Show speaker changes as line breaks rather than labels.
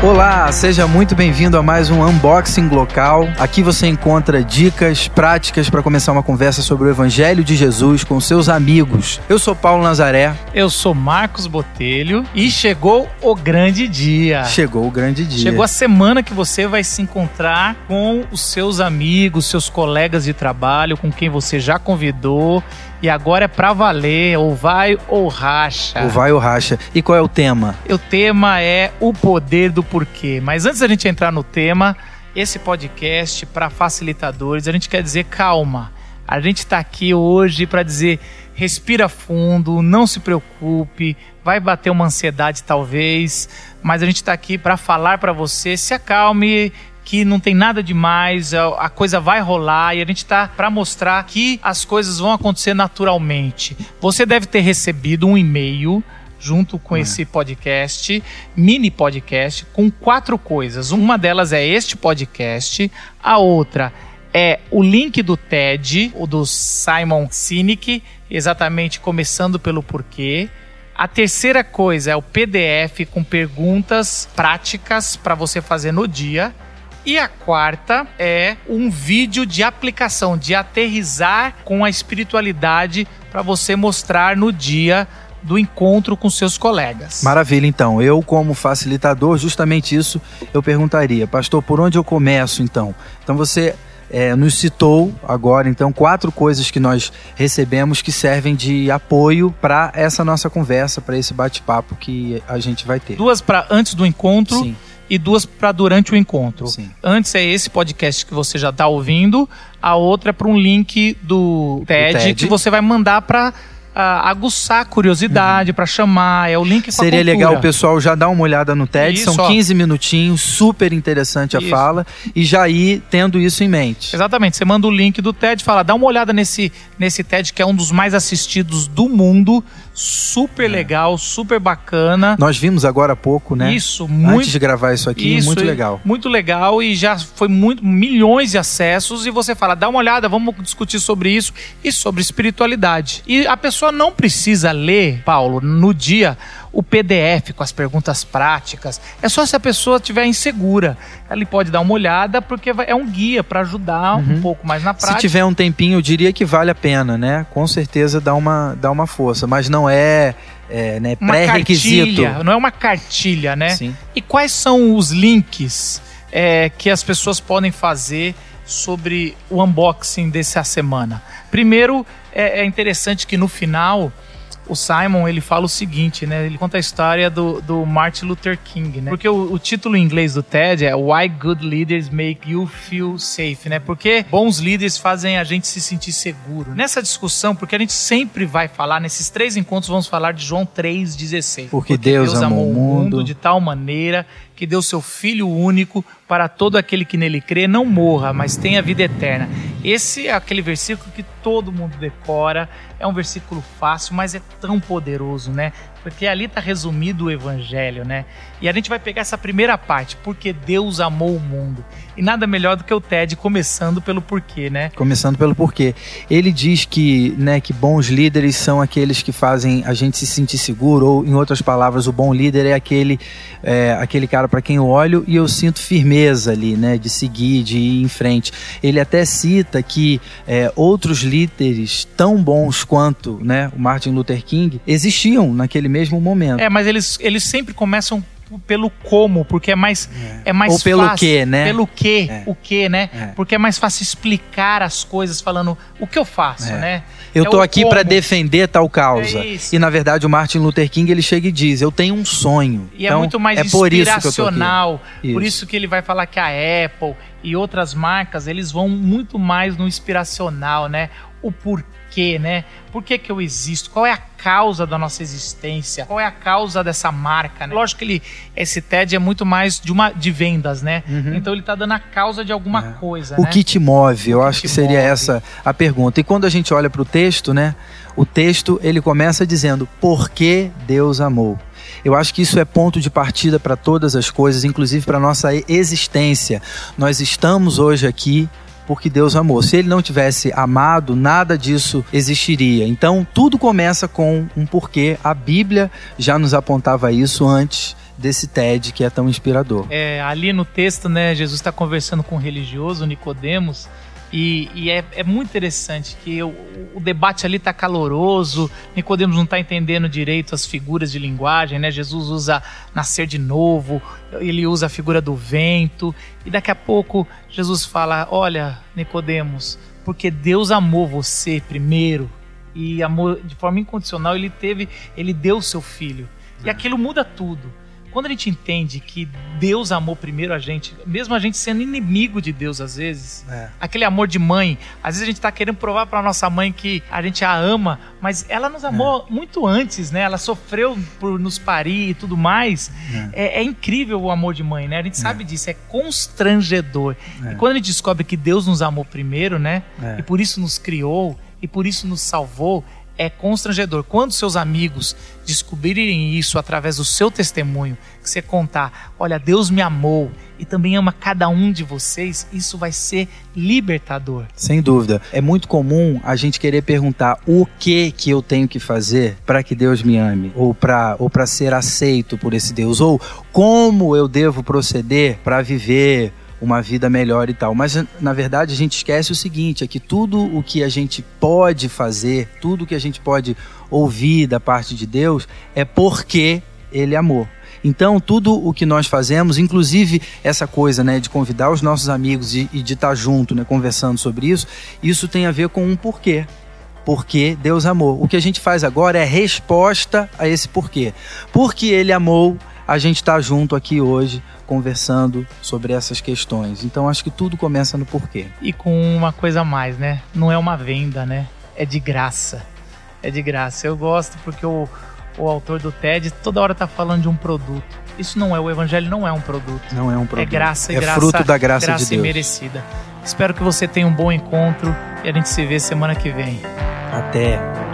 Olá, seja muito bem-vindo a mais um unboxing local. Aqui você encontra dicas práticas para começar uma conversa sobre o Evangelho de Jesus com seus amigos. Eu sou Paulo Nazaré.
Eu sou Marcos Botelho e chegou o grande dia.
Chegou o grande dia.
Chegou a semana que você vai se encontrar com os seus amigos, seus colegas de trabalho, com quem você já convidou e agora é pra valer, ou vai ou racha.
Ou vai ou racha. E qual é o tema?
O tema é o poder do porquê. Mas antes da gente entrar no tema, esse podcast para facilitadores, a gente quer dizer calma. A gente está aqui hoje para dizer respira fundo, não se preocupe, vai bater uma ansiedade talvez, mas a gente está aqui para falar para você, se acalme, que não tem nada demais, a coisa vai rolar e a gente está para mostrar que as coisas vão acontecer naturalmente. Você deve ter recebido um e-mail junto com é. esse podcast, mini podcast, com quatro coisas. Uma delas é este podcast, a outra é o link do TED, o do Simon Sinek, exatamente começando pelo porquê. A terceira coisa é o PDF com perguntas práticas para você fazer no dia. E a quarta é um vídeo de aplicação, de aterrizar com a espiritualidade para você mostrar no dia do encontro com seus colegas.
Maravilha, então. Eu, como facilitador, justamente isso eu perguntaria, pastor, por onde eu começo então? Então você é, nos citou agora, então, quatro coisas que nós recebemos que servem de apoio para essa nossa conversa, para esse bate-papo que a gente vai ter.
Duas para antes do encontro. Sim e duas para durante o encontro. Sim. Antes é esse podcast que você já está ouvindo, a outra é para um link do TED, TED, que você vai mandar para aguçar a curiosidade, uhum. para chamar, é o link
Seria legal o pessoal já dar uma olhada no TED, isso, são 15 minutinhos, super interessante a isso. fala, e já ir tendo isso em mente.
Exatamente, você manda o link do TED, fala, dá uma olhada nesse, nesse TED que é um dos mais assistidos do mundo, super é. legal, super bacana.
Nós vimos agora há pouco, né?
Isso, muito.
Antes de gravar isso aqui, isso, muito legal.
Muito legal e já foi muito milhões de acessos e você fala, dá uma olhada, vamos discutir sobre isso e sobre espiritualidade. E a pessoa não precisa ler, Paulo, no dia o PDF com as perguntas práticas. É só se a pessoa estiver insegura. Ela pode dar uma olhada porque é um guia para ajudar uhum. um pouco mais na prática.
Se tiver um tempinho, eu diria que vale a pena, né? Com certeza dá uma, dá uma força, mas não é é, né, pré-requisito.
Não é uma cartilha, né? Sim. E quais são os links é, que as pessoas podem fazer sobre o unboxing dessa semana? Primeiro, é, é interessante que no final o Simon ele fala o seguinte, né? Ele conta a história do, do Martin Luther King, né? Porque o, o, título em inglês do TED é Why Good Leaders Make You Feel Safe, né? Porque bons líderes fazem a gente se sentir seguro. Nessa discussão, porque a gente sempre vai falar, nesses três encontros vamos falar de João 3,16.
Porque, porque Deus, Deus amou o mundo
de tal maneira que deu seu Filho único para todo aquele que nele crê não morra, mas tenha vida eterna. Esse é aquele versículo que todo mundo decora, é um versículo fácil, mas é tão poderoso, né? Porque ali está resumido o evangelho, né? E a gente vai pegar essa primeira parte, porque Deus amou o mundo. E nada melhor do que o TED começando pelo porquê, né?
Começando pelo porquê. Ele diz que, né, que bons líderes são aqueles que fazem a gente se sentir seguro, ou em outras palavras, o bom líder é aquele, é, aquele cara para quem eu olho e eu sinto firmeza ali, né, de seguir, de ir em frente. Ele até cita que é, outros líderes tão bons quanto, né, o Martin Luther King existiam naquele mesmo momento.
É, mas eles, eles sempre começam pelo como, porque é mais é, é mais
Ou pelo
fácil,
que, né?
Pelo que, é. o que, né? É. Porque é mais fácil explicar as coisas falando o que eu faço, é. né?
Eu é tô aqui para defender tal causa. É e na verdade o Martin Luther King ele chega e diz: "Eu tenho um sonho".
E então, é muito mais inspiracional. Por isso, por isso que ele vai falar que a Apple e outras marcas, eles vão muito mais no inspiracional, né? O porquê né? Por que, que eu existo? Qual é a causa da nossa existência? Qual é a causa dessa marca? Né? Lógico que ele, esse TED é muito mais de, uma, de vendas, né? Uhum. Então ele está dando a causa de alguma é. coisa.
O
né?
que te move? Eu acho que, que seria move. essa a pergunta. E quando a gente olha para o texto, né? O texto ele começa dizendo: Por que Deus amou? Eu acho que isso é ponto de partida para todas as coisas, inclusive para nossa existência. Nós estamos hoje aqui porque Deus amou. Se ele não tivesse amado, nada disso existiria. Então, tudo começa com um porquê. A Bíblia já nos apontava isso antes desse TED que é tão inspirador.
É, ali no texto, né, Jesus está conversando com um religioso, Nicodemos, e, e é, é, muito interessante que o, o debate ali está caloroso, Nicodemos não está entendendo direito as figuras de linguagem, né? Jesus usa nascer de novo, ele usa a figura do vento, e daqui a pouco Jesus fala: Olha, Nicodemos, porque Deus amou você primeiro e amou de forma incondicional, ele teve, ele deu o seu filho. E aquilo muda tudo. Quando a gente entende que Deus amou primeiro a gente, mesmo a gente sendo inimigo de Deus às vezes, é. aquele amor de mãe, às vezes a gente está querendo provar para nossa mãe que a gente a ama, mas ela nos amou é. muito antes, né? Ela sofreu por nos parir e tudo mais. É, é, é incrível o amor de mãe, né? A gente é. sabe disso, é constrangedor. E é. quando a gente descobre que Deus nos amou primeiro, né? E por isso nos criou e por isso nos salvou, é constrangedor. Quando seus amigos descobrirem isso através do seu testemunho, que você contar, olha, Deus me amou e também ama cada um de vocês, isso vai ser libertador.
Sem dúvida. É muito comum a gente querer perguntar o que que eu tenho que fazer para que Deus me ame, ou para ou para ser aceito por esse Deus, ou como eu devo proceder para viver uma vida melhor e tal. Mas na verdade a gente esquece o seguinte: é que tudo o que a gente pode fazer, tudo o que a gente pode ouvir da parte de Deus é porque Ele amou. Então, tudo o que nós fazemos, inclusive essa coisa né, de convidar os nossos amigos e, e de estar junto, né, conversando sobre isso, isso tem a ver com um porquê porque Deus amou. O que a gente faz agora é resposta a esse porquê. Porque Ele amou, a gente está junto aqui hoje conversando sobre essas questões. Então acho que tudo começa no porquê.
E com uma coisa a mais, né? Não é uma venda, né? É de graça. É de graça. Eu gosto porque o, o autor do TED toda hora tá falando de um produto. Isso não é o evangelho, não é um produto.
Não é um produto.
É graça e
é
graça.
fruto da graça,
graça
de Deus.
merecida. Espero que você tenha um bom encontro e a gente se vê semana que vem.
Até.